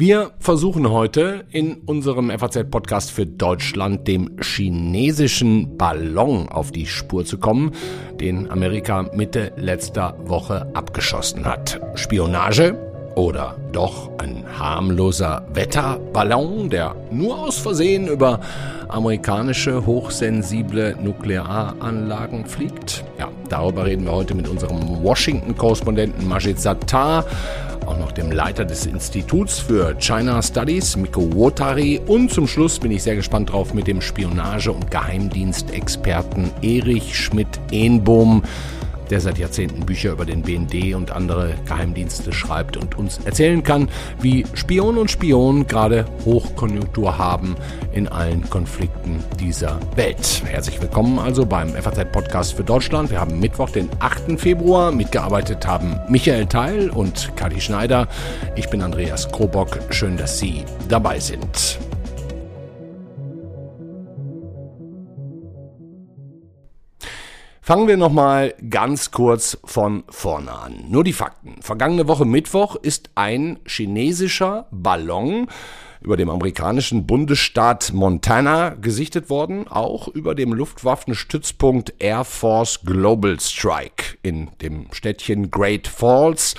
Wir versuchen heute in unserem FAZ-Podcast für Deutschland dem chinesischen Ballon auf die Spur zu kommen, den Amerika Mitte letzter Woche abgeschossen hat. Spionage oder doch ein harmloser Wetterballon, der nur aus Versehen über amerikanische hochsensible Nuklearanlagen fliegt? Ja, darüber reden wir heute mit unserem Washington-Korrespondenten Majid Sattar auch noch dem Leiter des Instituts für China Studies, Miko Wotari. Und zum Schluss bin ich sehr gespannt drauf mit dem Spionage- und Geheimdienstexperten Erich Schmidt-Ehnbohm der seit Jahrzehnten Bücher über den BND und andere Geheimdienste schreibt und uns erzählen kann, wie Spion und Spion gerade Hochkonjunktur haben in allen Konflikten dieser Welt. Herzlich willkommen also beim FAZ-Podcast für Deutschland. Wir haben Mittwoch, den 8. Februar. Mitgearbeitet haben Michael Teil und Kati Schneider. Ich bin Andreas Krobock. Schön, dass Sie dabei sind. Fangen wir nochmal ganz kurz von vorne an. Nur die Fakten. Vergangene Woche Mittwoch ist ein chinesischer Ballon über dem amerikanischen Bundesstaat Montana gesichtet worden, auch über dem Luftwaffenstützpunkt Air Force Global Strike in dem Städtchen Great Falls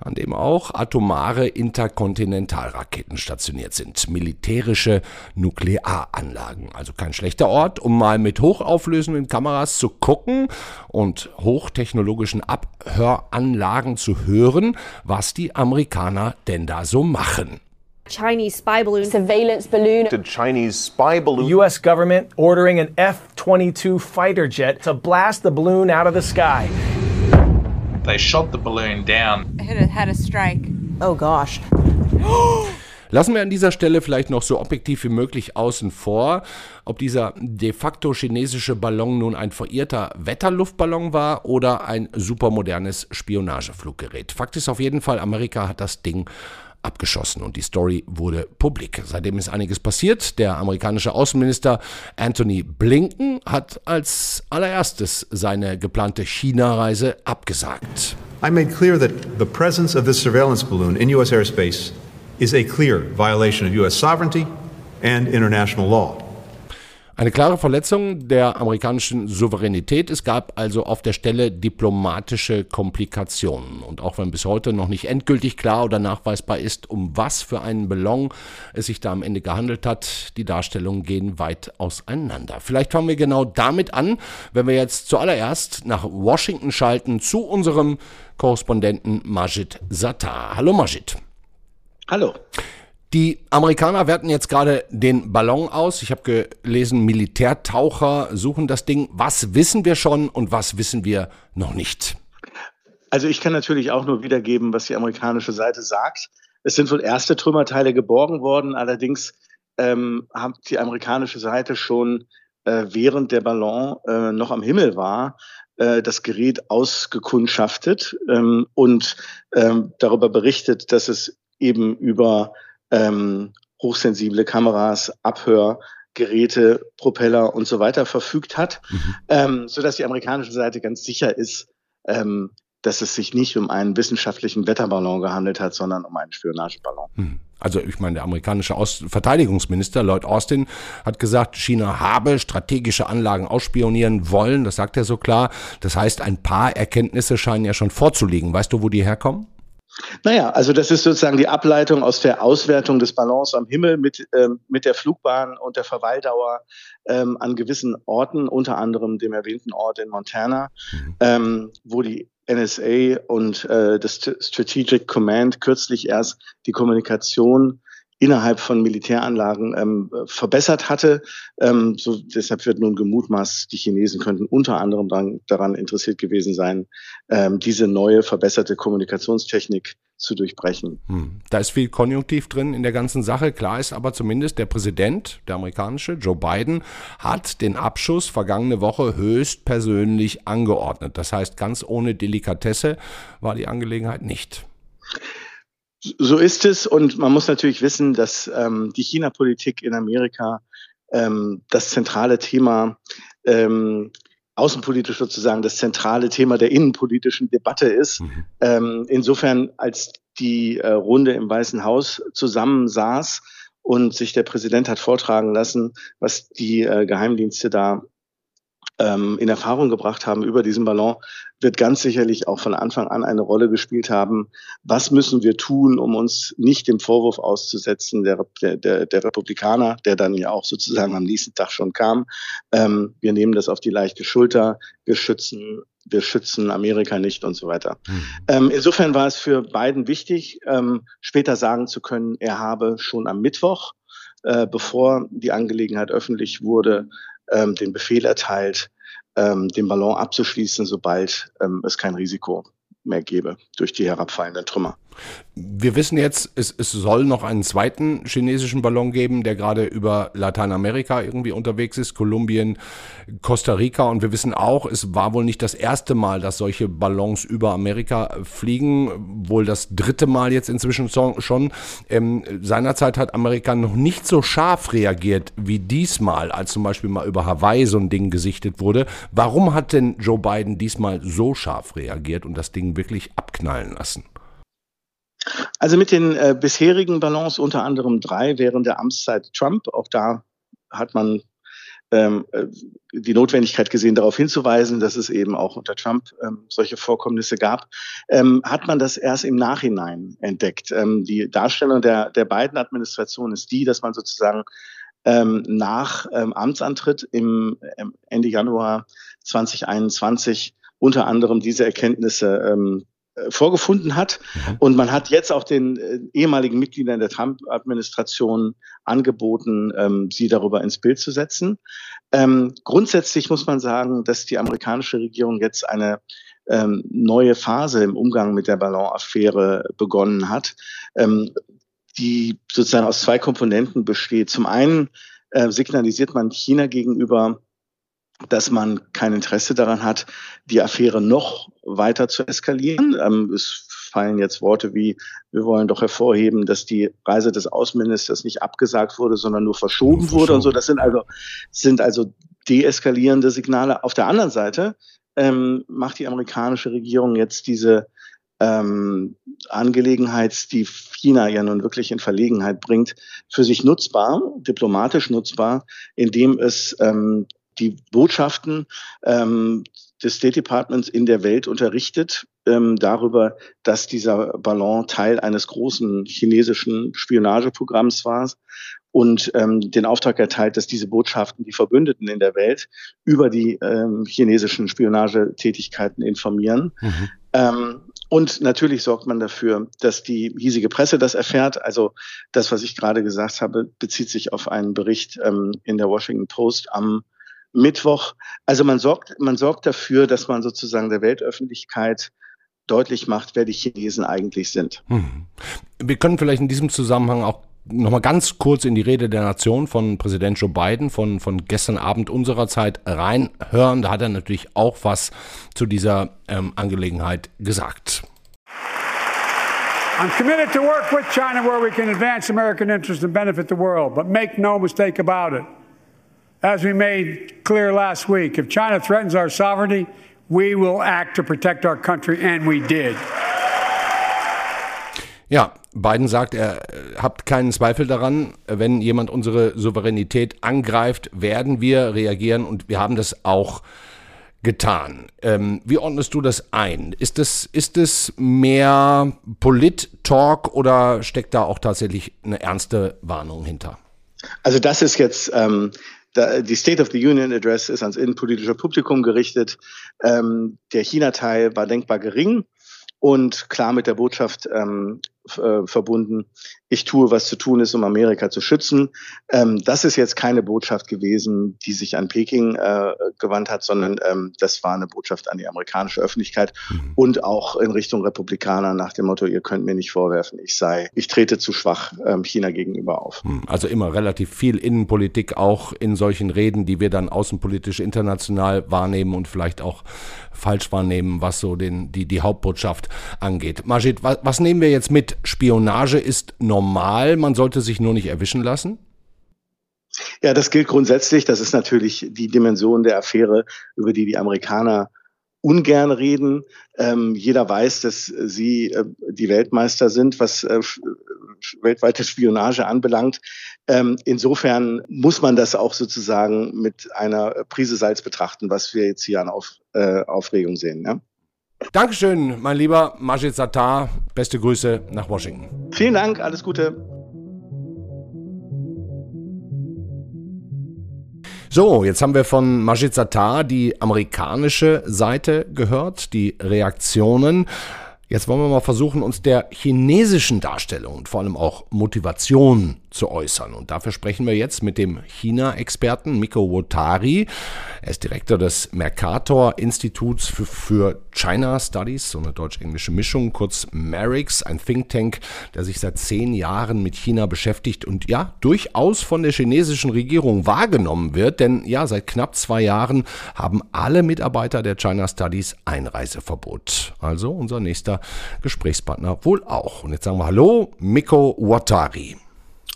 an dem auch atomare Interkontinentalraketen stationiert sind. Militärische Nuklearanlagen. Also kein schlechter Ort, um mal mit hochauflösenden Kameras zu gucken und hochtechnologischen Abhöranlagen zu hören, was die Amerikaner denn da so machen. Chinese spy balloon, surveillance balloon. The Chinese spy balloon. U.S. government ordering an F 22 fighter jet to blast the balloon out of the sky. They shot the balloon down. It had a, had a strike. Oh gosh. Lassen wir an dieser Stelle vielleicht noch so objektiv wie möglich außen vor, ob dieser de facto chinesische Ballon nun ein verirrter Wetterluftballon war oder ein supermodernes Spionagefluggerät. Fakt ist auf jeden Fall, Amerika hat das Ding abgeschossen und die Story wurde publik. Seitdem ist einiges passiert. Der amerikanische Außenminister Anthony Blinken hat als allererstes seine geplante China-Reise abgesagt. I made clear that the presence of this surveillance balloon in U.S. airspace is a clear violation of U.S. sovereignty and international law. Eine klare Verletzung der amerikanischen Souveränität. Es gab also auf der Stelle diplomatische Komplikationen. Und auch wenn bis heute noch nicht endgültig klar oder nachweisbar ist, um was für einen Ballon es sich da am Ende gehandelt hat, die Darstellungen gehen weit auseinander. Vielleicht fangen wir genau damit an, wenn wir jetzt zuallererst nach Washington schalten zu unserem Korrespondenten Majid Sattar. Hallo Majid. Hallo. Die Amerikaner werten jetzt gerade den Ballon aus. Ich habe gelesen, Militärtaucher suchen das Ding. Was wissen wir schon und was wissen wir noch nicht? Also ich kann natürlich auch nur wiedergeben, was die amerikanische Seite sagt. Es sind wohl erste Trümmerteile geborgen worden. Allerdings ähm, hat die amerikanische Seite schon äh, während der Ballon äh, noch am Himmel war, äh, das Gerät ausgekundschaftet ähm, und ähm, darüber berichtet, dass es eben über ähm, hochsensible Kameras, Abhörgeräte, Propeller und so weiter verfügt hat, mhm. ähm, so dass die amerikanische Seite ganz sicher ist, ähm, dass es sich nicht um einen wissenschaftlichen Wetterballon gehandelt hat, sondern um einen Spionageballon. Mhm. Also ich meine, der amerikanische Ost Verteidigungsminister Lloyd Austin hat gesagt, China habe strategische Anlagen ausspionieren wollen. Das sagt er so klar. Das heißt, ein paar Erkenntnisse scheinen ja schon vorzulegen. Weißt du, wo die herkommen? Naja, also das ist sozusagen die Ableitung aus der Auswertung des Ballons am Himmel mit, ähm, mit der Flugbahn und der Verweildauer ähm, an gewissen Orten, unter anderem dem erwähnten Ort in Montana, mhm. ähm, wo die NSA und äh, das Strategic Command kürzlich erst die Kommunikation innerhalb von Militäranlagen ähm, verbessert hatte. Ähm, so, deshalb wird nun gemutmaßt, die Chinesen könnten unter anderem dran, daran interessiert gewesen sein, ähm, diese neue verbesserte Kommunikationstechnik zu durchbrechen. Hm. Da ist viel Konjunktiv drin in der ganzen Sache. Klar ist aber zumindest, der Präsident, der amerikanische, Joe Biden, hat den Abschuss vergangene Woche höchstpersönlich angeordnet. Das heißt, ganz ohne Delikatesse war die Angelegenheit nicht. So ist es und man muss natürlich wissen, dass ähm, die China-Politik in Amerika ähm, das zentrale Thema ähm, außenpolitisch sozusagen das zentrale Thema der innenpolitischen Debatte ist. Mhm. Ähm, insofern, als die äh, Runde im Weißen Haus zusammensaß und sich der Präsident hat vortragen lassen, was die äh, Geheimdienste da ähm, in Erfahrung gebracht haben über diesen Ballon, wird ganz sicherlich auch von Anfang an eine Rolle gespielt haben. Was müssen wir tun, um uns nicht dem Vorwurf auszusetzen der, der, der Republikaner, der dann ja auch sozusagen am nächsten Tag schon kam. Ähm, wir nehmen das auf die leichte Schulter, wir schützen, wir schützen Amerika nicht und so weiter. Mhm. Ähm, insofern war es für Biden wichtig, ähm, später sagen zu können, er habe schon am Mittwoch, äh, bevor die Angelegenheit öffentlich wurde, ähm, den Befehl erteilt, ähm, den Ballon abzuschließen, sobald ähm, es kein Risiko mehr gäbe durch die herabfallenden Trümmer. Wir wissen jetzt, es, es soll noch einen zweiten chinesischen Ballon geben, der gerade über Lateinamerika irgendwie unterwegs ist, Kolumbien, Costa Rica. Und wir wissen auch, es war wohl nicht das erste Mal, dass solche Ballons über Amerika fliegen, wohl das dritte Mal jetzt inzwischen schon. Ähm, seinerzeit hat Amerika noch nicht so scharf reagiert wie diesmal, als zum Beispiel mal über Hawaii so ein Ding gesichtet wurde. Warum hat denn Joe Biden diesmal so scharf reagiert und das Ding wirklich abknallen lassen? Also mit den äh, bisherigen Ballons, unter anderem drei während der Amtszeit Trump, auch da hat man ähm, äh, die Notwendigkeit gesehen, darauf hinzuweisen, dass es eben auch unter Trump ähm, solche Vorkommnisse gab, ähm, hat man das erst im Nachhinein entdeckt. Ähm, die Darstellung der, der beiden Administrationen ist die, dass man sozusagen ähm, nach ähm, Amtsantritt im Ende Januar 2021 unter anderem diese Erkenntnisse vorgefunden hat. Mhm. Und man hat jetzt auch den äh, ehemaligen Mitgliedern der Trump-Administration angeboten, ähm, sie darüber ins Bild zu setzen. Ähm, grundsätzlich muss man sagen, dass die amerikanische Regierung jetzt eine ähm, neue Phase im Umgang mit der Ballon-Affäre begonnen hat, ähm, die sozusagen aus zwei Komponenten besteht. Zum einen äh, signalisiert man China gegenüber, dass man kein Interesse daran hat, die Affäre noch weiter zu eskalieren. Ähm, es fallen jetzt Worte wie, wir wollen doch hervorheben, dass die Reise des Außenministers nicht abgesagt wurde, sondern nur verschoben, verschoben. wurde und so. Das sind also, sind also deeskalierende Signale. Auf der anderen Seite ähm, macht die amerikanische Regierung jetzt diese ähm, Angelegenheit, die China ja nun wirklich in Verlegenheit bringt, für sich nutzbar, diplomatisch nutzbar, indem es ähm, die Botschaften ähm, des State Departments in der Welt unterrichtet ähm, darüber, dass dieser Ballon Teil eines großen chinesischen Spionageprogramms war und ähm, den Auftrag erteilt, dass diese Botschaften die Verbündeten in der Welt über die ähm, chinesischen Spionagetätigkeiten informieren. Mhm. Ähm, und natürlich sorgt man dafür, dass die hiesige Presse das erfährt. Also das, was ich gerade gesagt habe, bezieht sich auf einen Bericht ähm, in der Washington Post am Mittwoch. Also man sorgt, man sorgt dafür, dass man sozusagen der Weltöffentlichkeit deutlich macht, wer die Chinesen eigentlich sind. Hm. Wir können vielleicht in diesem Zusammenhang auch nochmal ganz kurz in die Rede der Nation von Präsident Joe Biden von, von gestern Abend unserer Zeit reinhören. Da hat er natürlich auch was zu dieser ähm, Angelegenheit gesagt. I'm committed to work with China where we can advance American interests and benefit the world. But make no mistake about it. As we made clear last week, if China threatens our sovereignty, we will act to protect our country, and we did. Ja, Biden sagt, er habt keinen Zweifel daran, wenn jemand unsere Souveränität angreift, werden wir reagieren und wir haben das auch getan. Ähm, wie ordnest du das ein? Ist es, ist es mehr Polit-Talk oder steckt da auch tatsächlich eine ernste Warnung hinter? Also das ist jetzt ähm, die State of the Union Address ist ans innenpolitische Publikum gerichtet. Ähm, der China-Teil war denkbar gering und klar mit der Botschaft ähm, äh, verbunden, ich tue, was zu tun ist, um Amerika zu schützen. Ähm, das ist jetzt keine Botschaft gewesen, die sich an Peking äh, gewandt hat, sondern ähm, das war eine Botschaft an die amerikanische Öffentlichkeit mhm. und auch in Richtung Republikaner nach dem Motto, ihr könnt mir nicht vorwerfen, ich sei, ich trete zu schwach ähm, China gegenüber auf. Mhm. Also immer relativ viel Innenpolitik auch in solchen Reden, die wir dann außenpolitisch international wahrnehmen und vielleicht auch falsch wahrnehmen, was so den, die, die Hauptbotschaft angeht. Majid, was, was nehmen wir jetzt mit? Spionage ist normal, man sollte sich nur nicht erwischen lassen? Ja, das gilt grundsätzlich. Das ist natürlich die Dimension der Affäre, über die die Amerikaner ungern reden. Ähm, jeder weiß, dass sie äh, die Weltmeister sind, was äh, weltweite Spionage anbelangt. Ähm, insofern muss man das auch sozusagen mit einer Prise Salz betrachten, was wir jetzt hier an Auf, äh, Aufregung sehen. Ja? Dankeschön, mein lieber Majid Sattar. Beste Grüße nach Washington. Vielen Dank, alles Gute. So, jetzt haben wir von Majid Sattar die amerikanische Seite gehört, die Reaktionen. Jetzt wollen wir mal versuchen, uns der chinesischen Darstellung und vor allem auch Motivation zu äußern. Und dafür sprechen wir jetzt mit dem China-Experten Miko Wotari. Er ist Direktor des Mercator Instituts für, für China Studies, so eine deutsch-englische Mischung, kurz MARIX, ein Think Tank, der sich seit zehn Jahren mit China beschäftigt und ja, durchaus von der chinesischen Regierung wahrgenommen wird. Denn ja, seit knapp zwei Jahren haben alle Mitarbeiter der China Studies Einreiseverbot. Also unser nächster Gesprächspartner wohl auch. Und jetzt sagen wir Hallo, Miko Watari.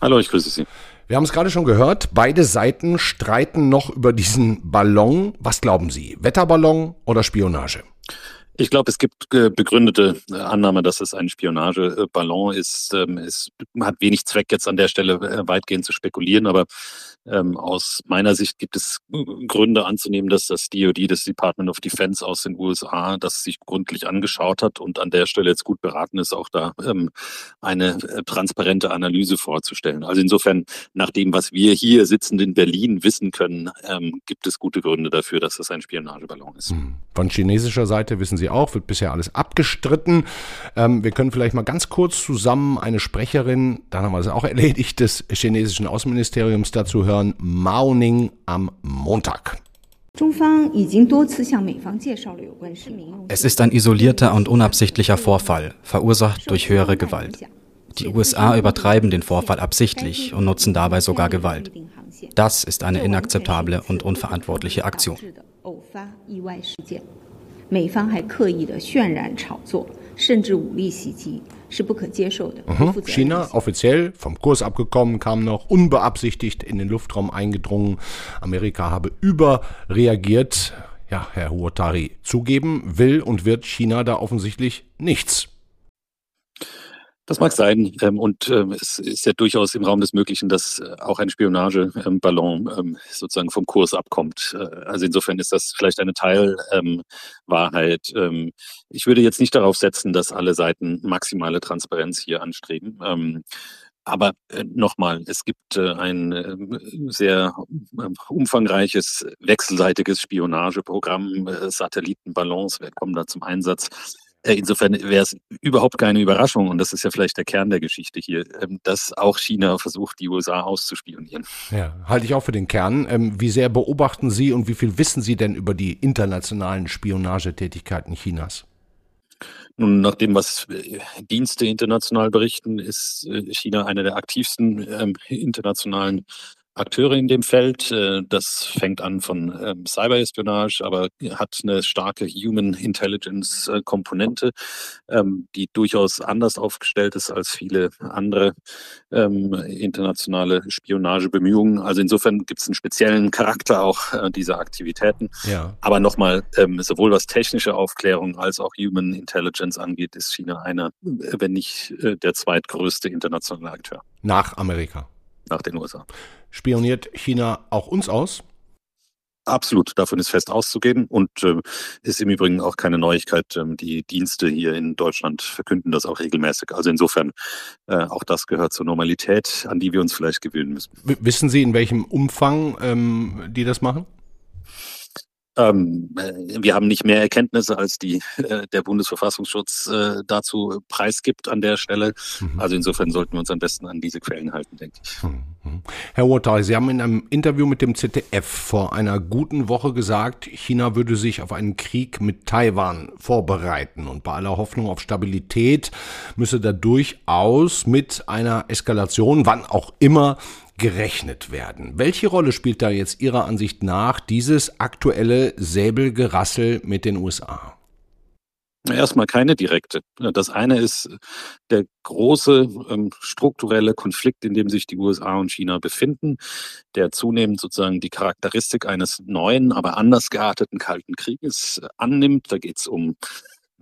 Hallo, ich grüße Sie. Wir haben es gerade schon gehört, beide Seiten streiten noch über diesen Ballon. Was glauben Sie, Wetterballon oder Spionage? Ich glaube, es gibt äh, begründete äh, Annahme, dass es ein Spionageballon ist. Ähm, es hat wenig Zweck, jetzt an der Stelle äh, weitgehend zu spekulieren, aber ähm, aus meiner Sicht gibt es Gründe anzunehmen, dass das DoD, das Department of Defense aus den USA, das sich gründlich angeschaut hat und an der Stelle jetzt gut beraten ist, auch da ähm, eine transparente Analyse vorzustellen. Also insofern, nach dem, was wir hier sitzend in Berlin wissen können, gibt es gute Gründe dafür, dass das ein Spionageballon ist. Hm. Von chinesischer Seite wissen Sie sie auch, wird bisher alles abgestritten. Ähm, wir können vielleicht mal ganz kurz zusammen eine Sprecherin, dann haben wir es auch erledigt, des chinesischen Außenministeriums dazu hören, Mao Ning am Montag. Es ist ein isolierter und unabsichtlicher Vorfall, verursacht durch höhere Gewalt. Die USA übertreiben den Vorfall absichtlich und nutzen dabei sogar Gewalt. Das ist eine inakzeptable und unverantwortliche Aktion. 美方还刻意的渲染炒作，甚至武力袭击，是不可接受的。Mhm. China offiziell vom Kurs abgekommen, kam noch unbeabsichtigt in den Luftraum eingedrungen. Amerika habe überreagiert. Ja, Herr Huotari, zugeben will und wird China da offensichtlich nichts. Das mag sein. Ähm, und ähm, es ist ja durchaus im Raum des Möglichen, dass äh, auch ein Spionageballon ähm, sozusagen vom Kurs abkommt. Äh, also insofern ist das vielleicht eine Teilwahrheit. Ich würde jetzt nicht darauf setzen, dass alle Seiten maximale Transparenz hier anstreben. Aber äh, nochmal, es gibt äh, ein äh, sehr umfangreiches wechselseitiges Spionageprogramm, äh, Satellitenballons kommen da zum Einsatz. Äh, insofern wäre es überhaupt keine Überraschung, und das ist ja vielleicht der Kern der Geschichte hier, ähm, dass auch China versucht, die USA auszuspionieren. Ja, halte ich auch für den Kern. Ähm, wie sehr beobachten Sie und wie viel wissen Sie denn über die internationalen Spionagetätigkeiten Chinas? Nun, nach dem, was äh, Dienste international berichten, ist äh, China einer der aktivsten ähm, internationalen Akteure in dem Feld. Äh, das fängt an von ähm, Cyberespionage, aber hat eine starke Human Intelligence äh, Komponente, ähm, die durchaus anders aufgestellt ist als viele andere ähm, internationale Spionagebemühungen. Also insofern gibt es einen speziellen Charakter auch äh, dieser Aktivitäten. Ja. Aber nochmal, sowohl was technische Aufklärung als auch Human Intelligence angeht, ist China einer, wenn nicht der zweitgrößte internationale Akteur. Nach Amerika nach den USA. Spioniert China auch uns aus? Absolut, davon ist fest auszugehen und äh, ist im Übrigen auch keine Neuigkeit. Ähm, die Dienste hier in Deutschland verkünden das auch regelmäßig. Also insofern, äh, auch das gehört zur Normalität, an die wir uns vielleicht gewöhnen müssen. W wissen Sie, in welchem Umfang ähm, die das machen? Ähm, äh, wir haben nicht mehr Erkenntnisse, als die äh, der Bundesverfassungsschutz äh, dazu preisgibt an der Stelle. Mhm. Also insofern sollten wir uns am besten an diese Quellen halten, denke ich. Mhm. Herr Wotai, Sie haben in einem Interview mit dem ZDF vor einer guten Woche gesagt, China würde sich auf einen Krieg mit Taiwan vorbereiten und bei aller Hoffnung auf Stabilität müsse da durchaus mit einer Eskalation, wann auch immer, gerechnet werden. Welche Rolle spielt da jetzt Ihrer Ansicht nach dieses aktuelle Säbelgerassel mit den USA? Erstmal keine direkte. Das eine ist der große ähm, strukturelle Konflikt, in dem sich die USA und China befinden, der zunehmend sozusagen die Charakteristik eines neuen, aber anders gearteten Kalten Krieges annimmt. Da geht es um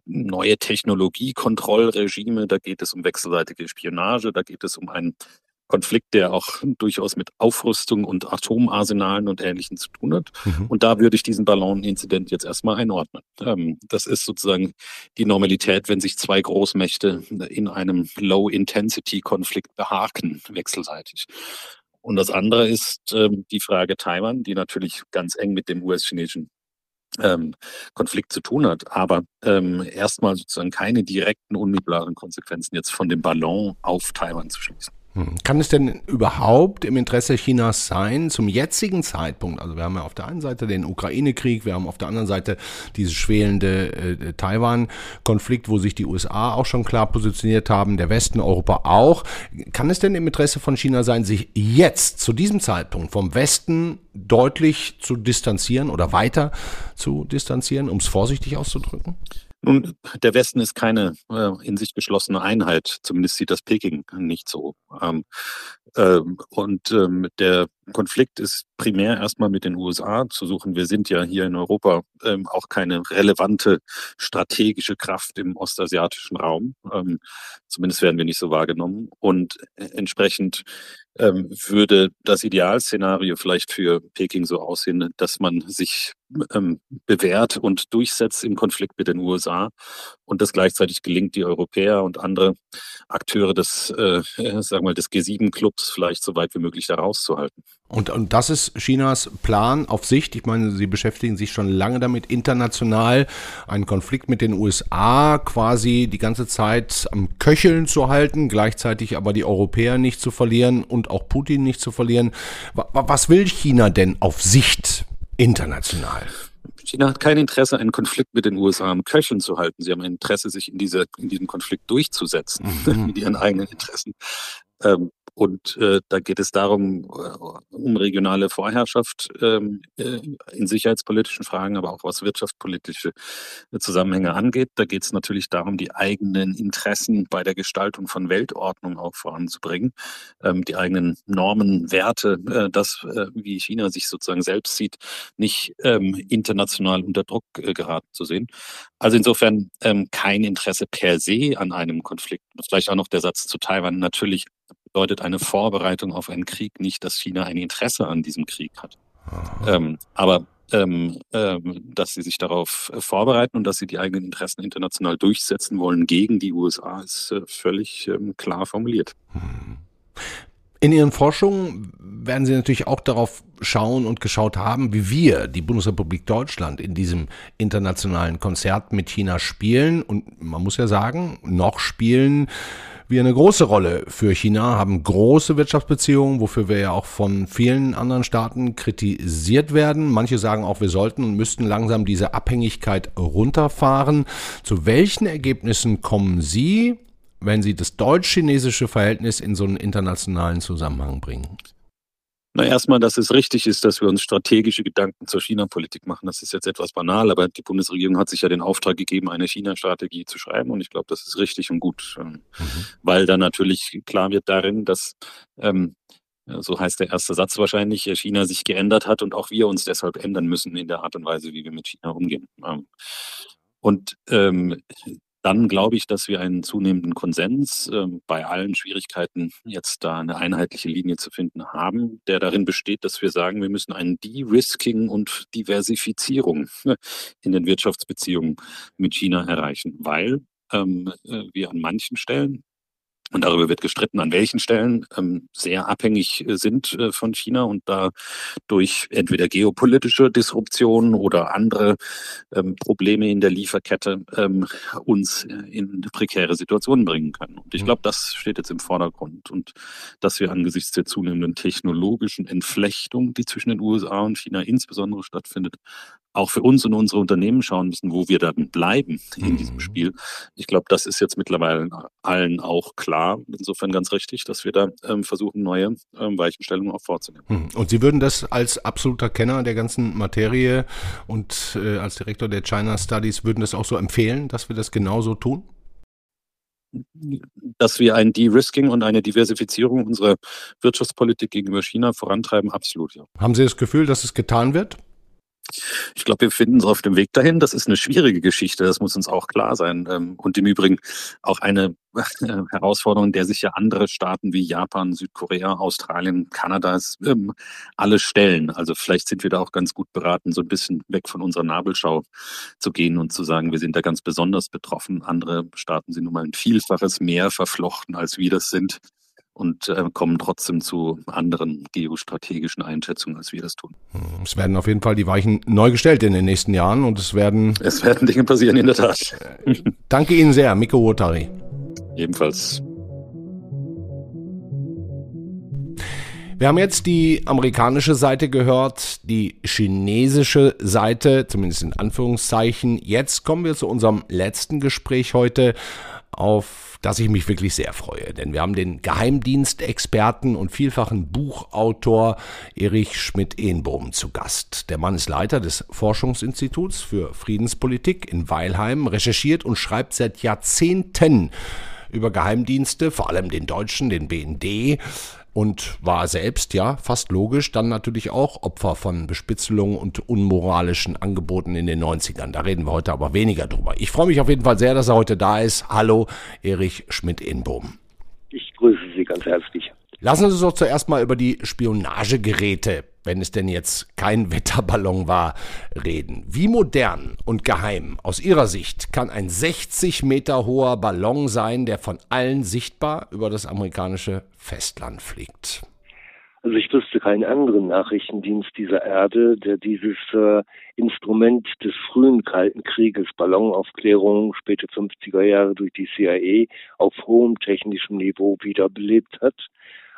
neue Technologiekontrollregime, da geht es um wechselseitige Spionage, da geht es um einen Konflikt, der auch durchaus mit Aufrüstung und Atomarsenalen und Ähnlichem zu tun hat. Mhm. Und da würde ich diesen Ballon-Inzident jetzt erstmal einordnen. Ähm, das ist sozusagen die Normalität, wenn sich zwei Großmächte in einem Low-Intensity-Konflikt behaken, wechselseitig. Und das andere ist ähm, die Frage Taiwan, die natürlich ganz eng mit dem US-chinesischen ähm, Konflikt zu tun hat, aber ähm, erstmal sozusagen keine direkten unmittelbaren Konsequenzen jetzt von dem Ballon auf Taiwan zu schließen. Hm. Kann es denn überhaupt im Interesse Chinas sein, zum jetzigen Zeitpunkt, also wir haben ja auf der einen Seite den Ukraine-Krieg, wir haben auf der anderen Seite dieses schwelende äh, Taiwan-Konflikt, wo sich die USA auch schon klar positioniert haben, der Westen, Europa auch. Kann es denn im Interesse von China sein, sich jetzt zu diesem Zeitpunkt vom Westen deutlich zu distanzieren oder weiter zu distanzieren, um es vorsichtig auszudrücken? Nun, der Westen ist keine äh, in sich geschlossene Einheit, zumindest sieht das Peking nicht so. Ähm, ähm, und ähm, der Konflikt ist primär erstmal mit den USA zu suchen. Wir sind ja hier in Europa ähm, auch keine relevante strategische Kraft im ostasiatischen Raum. Ähm, zumindest werden wir nicht so wahrgenommen. Und äh, entsprechend ähm, würde das Idealszenario vielleicht für Peking so aussehen, dass man sich ähm, bewährt und durchsetzt im Konflikt mit den USA und das gleichzeitig gelingt, die Europäer und andere Akteure des, äh, sagen wir, des G7-Clubs vielleicht so weit wie möglich da rauszuhalten. Und, und das ist Chinas Plan auf Sicht. Ich meine, sie beschäftigen sich schon lange damit, international einen Konflikt mit den USA quasi die ganze Zeit am Köcheln zu halten, gleichzeitig aber die Europäer nicht zu verlieren und auch Putin nicht zu verlieren. Was will China denn auf Sicht international? China hat kein Interesse, einen Konflikt mit den USA am Köcheln zu halten. Sie haben ein Interesse, sich in, diese, in diesem Konflikt durchzusetzen, mhm. mit ihren eigenen Interessen. Ähm, und äh, da geht es darum, äh, um regionale Vorherrschaft ähm, äh, in sicherheitspolitischen Fragen, aber auch was wirtschaftspolitische Zusammenhänge angeht. Da geht es natürlich darum, die eigenen Interessen bei der Gestaltung von Weltordnung auch voranzubringen, ähm, die eigenen Normen, Werte, äh, das, äh, wie China sich sozusagen selbst sieht, nicht ähm, international unter Druck äh, geraten zu sehen. Also insofern ähm, kein Interesse per se an einem Konflikt. Vielleicht auch noch der Satz zu Taiwan. Natürlich bedeutet eine Vorbereitung auf einen Krieg nicht, dass China ein Interesse an diesem Krieg hat. Ähm, aber ähm, ähm, dass sie sich darauf äh, vorbereiten und dass sie die eigenen Interessen international durchsetzen wollen gegen die USA, ist äh, völlig ähm, klar formuliert. In Ihren Forschungen werden Sie natürlich auch darauf schauen und geschaut haben, wie wir, die Bundesrepublik Deutschland, in diesem internationalen Konzert mit China spielen. Und man muss ja sagen, noch spielen wir eine große Rolle für China, haben große Wirtschaftsbeziehungen, wofür wir ja auch von vielen anderen Staaten kritisiert werden. Manche sagen auch, wir sollten und müssten langsam diese Abhängigkeit runterfahren. Zu welchen Ergebnissen kommen Sie, wenn Sie das deutsch-chinesische Verhältnis in so einen internationalen Zusammenhang bringen? Na, erstmal, dass es richtig ist, dass wir uns strategische Gedanken zur China-Politik machen. Das ist jetzt etwas banal, aber die Bundesregierung hat sich ja den Auftrag gegeben, eine China-Strategie zu schreiben. Und ich glaube, das ist richtig und gut, ähm, mhm. weil dann natürlich klar wird darin, dass, ähm, so heißt der erste Satz wahrscheinlich, China sich geändert hat und auch wir uns deshalb ändern müssen in der Art und Weise, wie wir mit China umgehen. Ähm, und ähm, dann glaube ich, dass wir einen zunehmenden Konsens äh, bei allen Schwierigkeiten, jetzt da eine einheitliche Linie zu finden haben, der darin besteht, dass wir sagen, wir müssen ein De-Risking und Diversifizierung in den Wirtschaftsbeziehungen mit China erreichen, weil ähm, äh, wir an manchen Stellen und darüber wird gestritten, an welchen Stellen ähm, sehr abhängig äh, sind äh, von China und da durch entweder geopolitische Disruptionen oder andere ähm, Probleme in der Lieferkette ähm, uns äh, in prekäre Situationen bringen können. Und ich mhm. glaube, das steht jetzt im Vordergrund und dass wir angesichts der zunehmenden technologischen Entflechtung, die zwischen den USA und China insbesondere stattfindet, auch für uns und unsere Unternehmen schauen müssen, wo wir dann bleiben in mhm. diesem Spiel. Ich glaube, das ist jetzt mittlerweile allen auch klar. Insofern ganz richtig, dass wir da ähm, versuchen, neue ähm, Weichenstellungen auch vorzunehmen. Mhm. Und Sie würden das als absoluter Kenner der ganzen Materie und äh, als Direktor der China Studies würden das auch so empfehlen, dass wir das genauso tun? dass wir ein De-Risking und eine Diversifizierung unserer Wirtschaftspolitik gegenüber China vorantreiben, absolut. Ja. Haben Sie das Gefühl, dass es getan wird? Ich glaube, wir finden uns auf dem Weg dahin. Das ist eine schwierige Geschichte, das muss uns auch klar sein. Ähm, und im Übrigen auch eine äh, Herausforderung, der sich ja andere Staaten wie Japan, Südkorea, Australien, Kanada ähm, alle stellen. Also vielleicht sind wir da auch ganz gut beraten, so ein bisschen weg von unserer Nabelschau zu gehen und zu sagen, wir sind da ganz besonders betroffen. Andere Staaten sind nun mal ein Vielfaches mehr verflochten, als wir das sind und äh, kommen trotzdem zu anderen geostrategischen Einschätzungen, als wir das tun. Hm, es werden auf jeden Fall die Weichen neu gestellt in den nächsten Jahren und es werden. Es werden Dinge passieren, in der Tat. Danke Ihnen sehr, Miko Wotari. Ebenfalls. Wir haben jetzt die amerikanische Seite gehört, die chinesische Seite, zumindest in Anführungszeichen. Jetzt kommen wir zu unserem letzten Gespräch heute auf das ich mich wirklich sehr freue. Denn wir haben den Geheimdienstexperten und vielfachen Buchautor Erich Schmidt-Ehnbohm zu Gast. Der Mann ist Leiter des Forschungsinstituts für Friedenspolitik in Weilheim, recherchiert und schreibt seit Jahrzehnten über Geheimdienste, vor allem den deutschen, den BND und war selbst, ja, fast logisch, dann natürlich auch Opfer von Bespitzelungen und unmoralischen Angeboten in den 90ern. Da reden wir heute aber weniger drüber. Ich freue mich auf jeden Fall sehr, dass er heute da ist. Hallo, Erich Schmidt-Inbohm. Ich grüße Sie ganz herzlich. Lassen Sie uns doch zuerst mal über die Spionagegeräte, wenn es denn jetzt kein Wetterballon war, reden. Wie modern und geheim aus Ihrer Sicht kann ein 60 Meter hoher Ballon sein, der von allen sichtbar über das amerikanische Festland fliegt? Also ich wüsste keinen anderen Nachrichtendienst dieser Erde, der dieses äh, Instrument des frühen Kalten Krieges, Ballonaufklärung, späte 50er Jahre durch die CIA, auf hohem technischem Niveau wiederbelebt hat.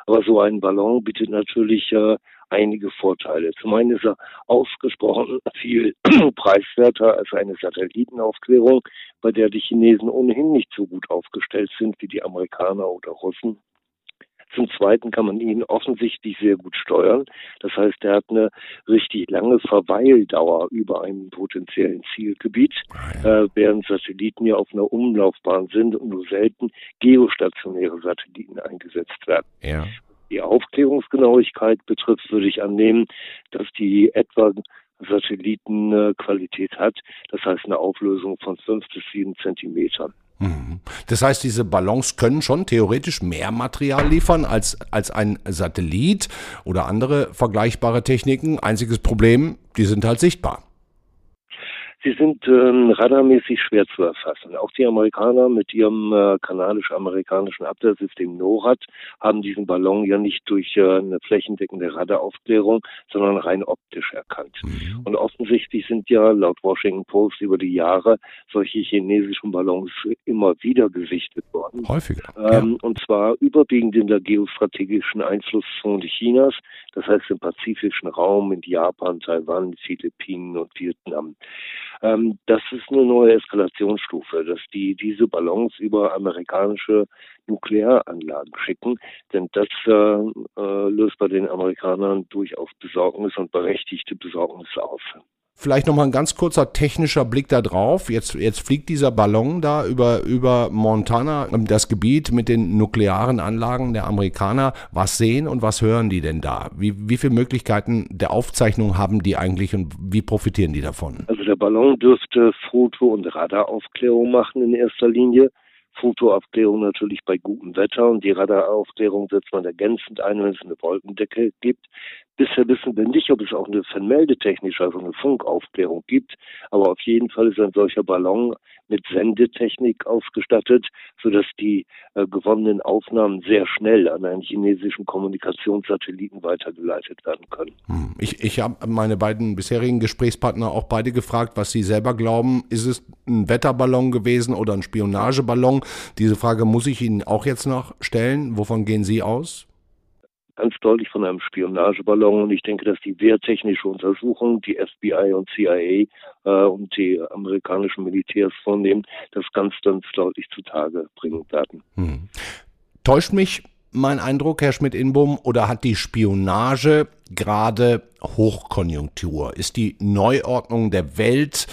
Aber so ein Ballon bietet natürlich äh, einige Vorteile. Zum einen ist er ausgesprochen viel preiswerter als eine Satellitenaufklärung, bei der die Chinesen ohnehin nicht so gut aufgestellt sind wie die Amerikaner oder Russen. Zum Zweiten kann man ihn offensichtlich sehr gut steuern. Das heißt, er hat eine richtig lange Verweildauer über einem potenziellen Zielgebiet, äh, während Satelliten ja auf einer Umlaufbahn sind und nur selten geostationäre Satelliten eingesetzt werden. Ja. Die Aufklärungsgenauigkeit betrifft, würde ich annehmen, dass die etwa Satellitenqualität hat. Das heißt eine Auflösung von fünf bis sieben Zentimetern. Mhm. Das heißt, diese Ballons können schon theoretisch mehr Material liefern als, als ein Satellit oder andere vergleichbare Techniken. Einziges Problem, die sind halt sichtbar. Sie sind ähm, radarmäßig schwer zu erfassen. Auch die Amerikaner mit ihrem äh, kanadisch-amerikanischen Abwehrsystem NORAD haben diesen Ballon ja nicht durch äh, eine flächendeckende Radaraufklärung, sondern rein optisch erkannt. Mhm. Und offensichtlich sind ja laut Washington Post über die Jahre solche chinesischen Ballons immer wieder gesichtet worden. Häufiger. Ähm, ja. Und zwar überwiegend in der geostrategischen Einflusszone Chinas, das heißt im pazifischen Raum, in Japan, Taiwan, Philippinen und Vietnam. Ähm, das ist eine neue Eskalationsstufe, dass die diese Ballons über amerikanische Nuklearanlagen schicken, denn das äh, äh, löst bei den Amerikanern durchaus Besorgnis und berechtigte Besorgnis aus. Vielleicht nochmal ein ganz kurzer technischer Blick da drauf. Jetzt, jetzt fliegt dieser Ballon da über, über Montana, ähm, das Gebiet mit den nuklearen Anlagen der Amerikaner. Was sehen und was hören die denn da? Wie, wie viele Möglichkeiten der Aufzeichnung haben die eigentlich und wie profitieren die davon? Also der Ballon dürfte Foto- und Radaraufklärung machen in erster Linie. Fotoaufklärung natürlich bei gutem Wetter und die Radaraufklärung setzt man ergänzend ein, wenn es eine Wolkendecke gibt. Bisher wissen wir nicht, ob es auch eine vermeldetechnische, also eine Funkaufklärung gibt, aber auf jeden Fall ist ein solcher Ballon mit Sendetechnik ausgestattet, sodass die äh, gewonnenen Aufnahmen sehr schnell an einen chinesischen Kommunikationssatelliten weitergeleitet werden können. Hm. Ich, ich habe meine beiden bisherigen Gesprächspartner auch beide gefragt, was sie selber glauben. Ist es ein Wetterballon gewesen oder ein Spionageballon? Diese Frage muss ich Ihnen auch jetzt noch stellen. Wovon gehen Sie aus? Ganz deutlich von einem Spionageballon. Und ich denke, dass die wehrtechnische Untersuchung, die FBI und CIA äh, und die amerikanischen Militärs vornehmen, das ganz, ganz deutlich zutage bringen werden. Hm. Täuscht mich mein Eindruck, Herr Schmidt-Inbum, oder hat die Spionage gerade Hochkonjunktur? Ist die Neuordnung der Welt,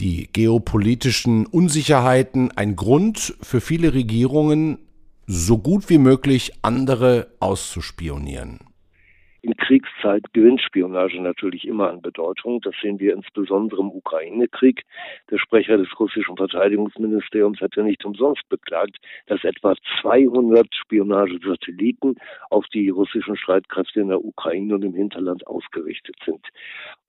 die geopolitischen Unsicherheiten ein Grund für viele Regierungen, so gut wie möglich andere auszuspionieren? In Kriegszeit gewinnt Spionage natürlich immer an Bedeutung. Das sehen wir insbesondere im Ukraine-Krieg. Der Sprecher des russischen Verteidigungsministeriums hat ja nicht umsonst beklagt, dass etwa 200 Spionagesatelliten auf die russischen Streitkräfte in der Ukraine und im Hinterland ausgerichtet sind.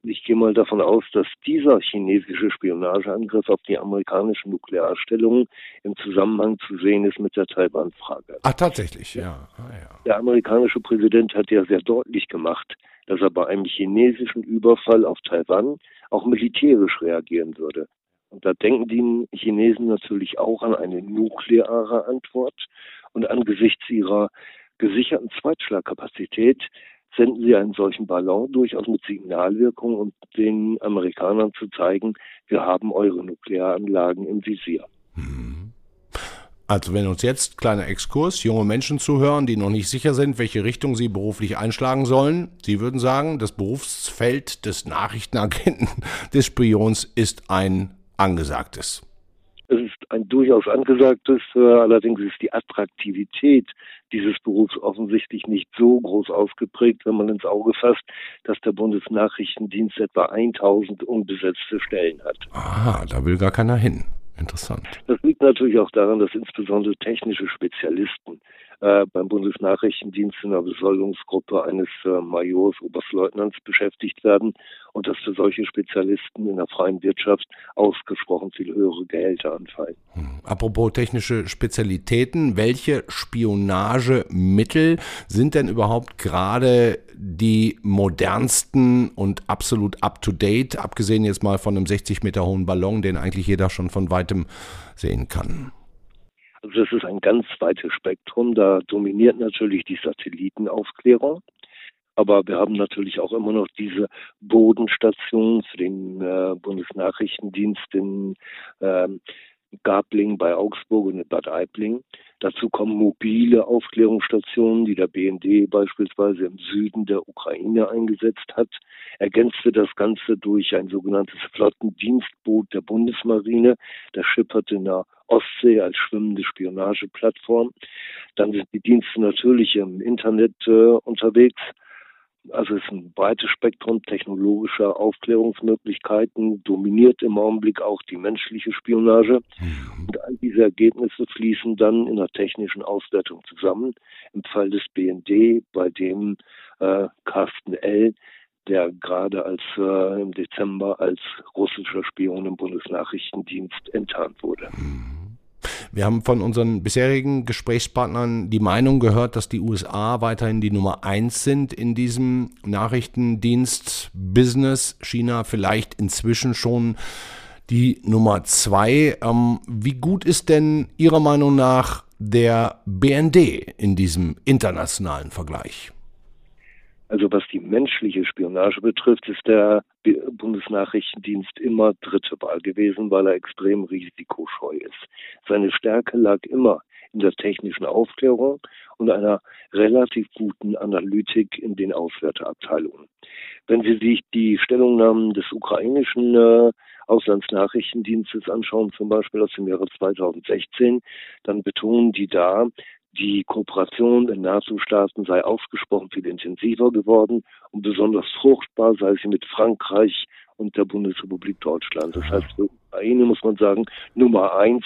Ich gehe mal davon aus, dass dieser chinesische Spionageangriff auf die amerikanischen Nuklearstellungen im Zusammenhang zu sehen ist mit der Taiwan-Frage. Ach, tatsächlich, ja. Ah, ja. Der amerikanische Präsident hat ja sehr deutlich gemacht, dass er bei einem chinesischen Überfall auf Taiwan auch militärisch reagieren würde. Und da denken die Chinesen natürlich auch an eine nukleare Antwort. Und angesichts ihrer gesicherten Zweitschlagkapazität senden sie einen solchen Ballon durchaus mit Signalwirkung um den Amerikanern zu zeigen, wir haben eure Nuklearanlagen im Visier. Mhm. Also wenn uns jetzt, kleiner Exkurs, junge Menschen zuhören, die noch nicht sicher sind, welche Richtung sie beruflich einschlagen sollen, sie würden sagen, das Berufsfeld des Nachrichtenagenten, des Spions ist ein angesagtes. Es ist ein durchaus angesagtes, äh, allerdings ist die Attraktivität dieses Berufs offensichtlich nicht so groß ausgeprägt, wenn man ins Auge fasst, dass der Bundesnachrichtendienst etwa 1000 unbesetzte Stellen hat. Aha, da will gar keiner hin. Interessant. Das liegt natürlich auch daran, dass insbesondere technische Spezialisten äh, beim Bundesnachrichtendienst in der Besoldungsgruppe eines äh, Majors, Oberstleutnants beschäftigt werden und dass für solche Spezialisten in der freien Wirtschaft ausgesprochen viel höhere Gehälter anfallen. Hm. Apropos technische Spezialitäten, welche Spionagemittel sind denn überhaupt gerade die modernsten und absolut up-to-date, abgesehen jetzt mal von einem 60 Meter hohen Ballon, den eigentlich jeder schon von weitem sehen kann? Also das ist ein ganz weites Spektrum. Da dominiert natürlich die Satellitenaufklärung. Aber wir haben natürlich auch immer noch diese Bodenstationen für den äh, Bundesnachrichtendienst in äh, Gabling bei Augsburg und in Bad Aibling. Dazu kommen mobile Aufklärungsstationen, die der BND beispielsweise im Süden der Ukraine eingesetzt hat. Ergänzte das Ganze durch ein sogenanntes Flottendienstboot der Bundesmarine. Das schippert in der Ostsee als schwimmende Spionageplattform. Dann sind die Dienste natürlich im Internet äh, unterwegs. Also es ist ein breites Spektrum technologischer Aufklärungsmöglichkeiten, dominiert im Augenblick auch die menschliche Spionage. Mhm. Und all diese Ergebnisse fließen dann in der technischen Auswertung zusammen. Im Fall des BND, bei dem äh, Carsten L., der gerade als äh, im Dezember als russischer Spion im Bundesnachrichtendienst enttarnt wurde. Mhm. Wir haben von unseren bisherigen Gesprächspartnern die Meinung gehört, dass die USA weiterhin die Nummer eins sind in diesem Nachrichtendienst-Business. China vielleicht inzwischen schon die Nummer zwei. Ähm, wie gut ist denn Ihrer Meinung nach der BND in diesem internationalen Vergleich? Also was die menschliche Spionage betrifft, ist der Bundesnachrichtendienst immer dritte Wahl gewesen, weil er extrem risikoscheu ist. Seine Stärke lag immer in der technischen Aufklärung und einer relativ guten Analytik in den Auswerteabteilungen. Wenn Sie sich die Stellungnahmen des ukrainischen äh, Auslandsnachrichtendienstes anschauen, zum Beispiel aus dem Jahre 2016, dann betonen die da, die Kooperation in NATO-Staaten sei ausgesprochen viel intensiver geworden und besonders fruchtbar sei sie mit Frankreich und der Bundesrepublik Deutschland. Das heißt, für Ukraine muss man sagen, Nummer eins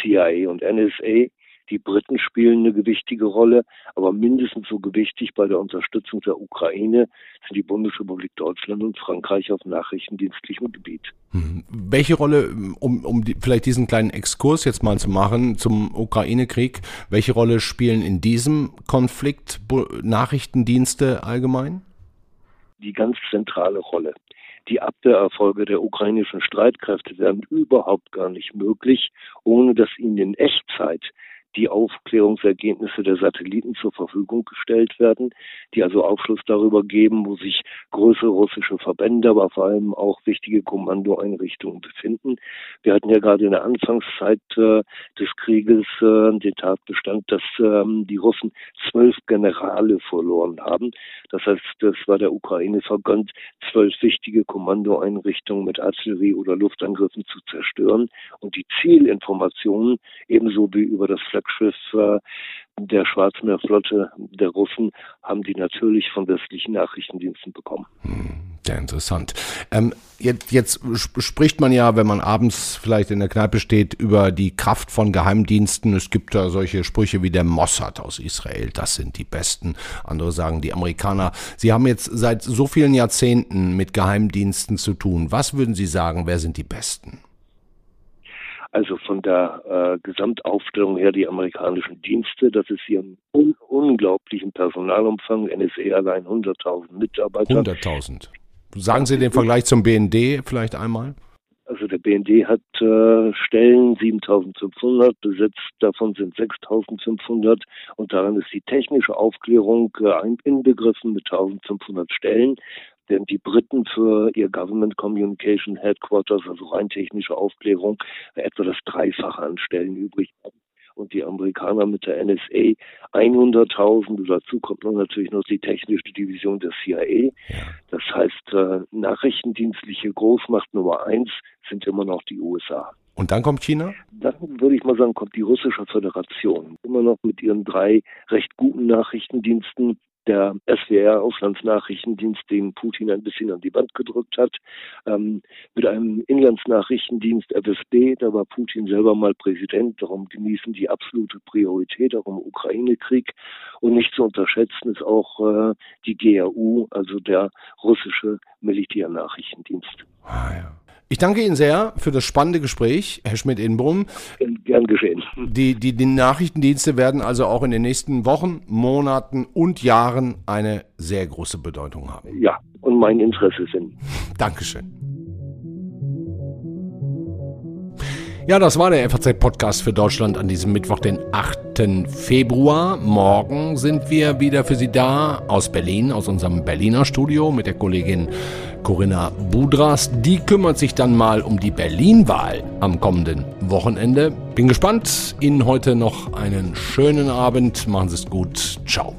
CIA und NSA die Briten spielen eine gewichtige Rolle, aber mindestens so gewichtig bei der Unterstützung der Ukraine sind die Bundesrepublik Deutschland und Frankreich auf nachrichtendienstlichem Gebiet. Hm. Welche Rolle, um, um die, vielleicht diesen kleinen Exkurs jetzt mal zu machen zum Ukraine-Krieg, welche Rolle spielen in diesem Konflikt Nachrichtendienste allgemein? Die ganz zentrale Rolle die Abwehrerfolge der ukrainischen Streitkräfte wären überhaupt gar nicht möglich, ohne dass ihnen in Echtzeit die Aufklärungsergebnisse der Satelliten zur Verfügung gestellt werden, die also Aufschluss darüber geben, wo sich größere russische Verbände, aber vor allem auch wichtige Kommandoeinrichtungen befinden. Wir hatten ja gerade in der Anfangszeit äh, des Krieges äh, den Tatbestand, dass ähm, die Russen zwölf Generale verloren haben. Das heißt, das war der Ukraine vergönnt, zwölf wichtige Kommandoeinrichtungen mit Artillerie oder Luftangriffen zu zerstören und die Zielinformationen ebenso wie über das äh, der Schwarzmeerflotte der Russen haben die natürlich von westlichen Nachrichtendiensten bekommen. Hm, sehr interessant. Ähm, jetzt, jetzt spricht man ja, wenn man abends vielleicht in der Kneipe steht, über die Kraft von Geheimdiensten. Es gibt da solche Sprüche wie der Mossad aus Israel, das sind die Besten. Andere sagen die Amerikaner. Sie haben jetzt seit so vielen Jahrzehnten mit Geheimdiensten zu tun. Was würden Sie sagen, wer sind die Besten? Also von der äh, Gesamtaufstellung her die amerikanischen Dienste, das ist hier ein un unglaublichen Personalumfang, NSA allein 100.000 Mitarbeiter. 100.000. Sagen Sie den Vergleich zum BND vielleicht einmal? Also der BND hat äh, Stellen 7500 besetzt, davon sind 6500 und daran ist die technische Aufklärung äh, inbegriffen mit 1500 Stellen während die Briten für ihr Government Communication Headquarters, also rein technische Aufklärung, etwa das Dreifache an Stellen übrig haben. Und die Amerikaner mit der NSA 100.000. Dazu kommt noch natürlich noch die technische Division der CIA. Das heißt, äh, nachrichtendienstliche Großmacht Nummer eins sind immer noch die USA. Und dann kommt China? Dann würde ich mal sagen, kommt die russische Föderation. Immer noch mit ihren drei recht guten Nachrichtendiensten, der SWR Auslandsnachrichtendienst, den Putin ein bisschen an die Wand gedrückt hat, ähm, mit einem Inlandsnachrichtendienst FSB, da war Putin selber mal Präsident, darum genießen die absolute Priorität im Ukraine-Krieg und nicht zu unterschätzen ist auch äh, die GRU, also der russische Militärnachrichtendienst. Ah, ja. Ich danke Ihnen sehr für das spannende Gespräch, Herr Schmidt-Inbrum. Gern geschehen. Die, die, die Nachrichtendienste werden also auch in den nächsten Wochen, Monaten und Jahren eine sehr große Bedeutung haben. Ja, und mein Interesse sind. Dankeschön. Ja, das war der FAZ-Podcast für Deutschland an diesem Mittwoch, den 8. Februar. Morgen sind wir wieder für Sie da aus Berlin, aus unserem Berliner Studio mit der Kollegin Corinna Budras. Die kümmert sich dann mal um die Berlin-Wahl am kommenden Wochenende. Bin gespannt. Ihnen heute noch einen schönen Abend. Machen Sie es gut. Ciao.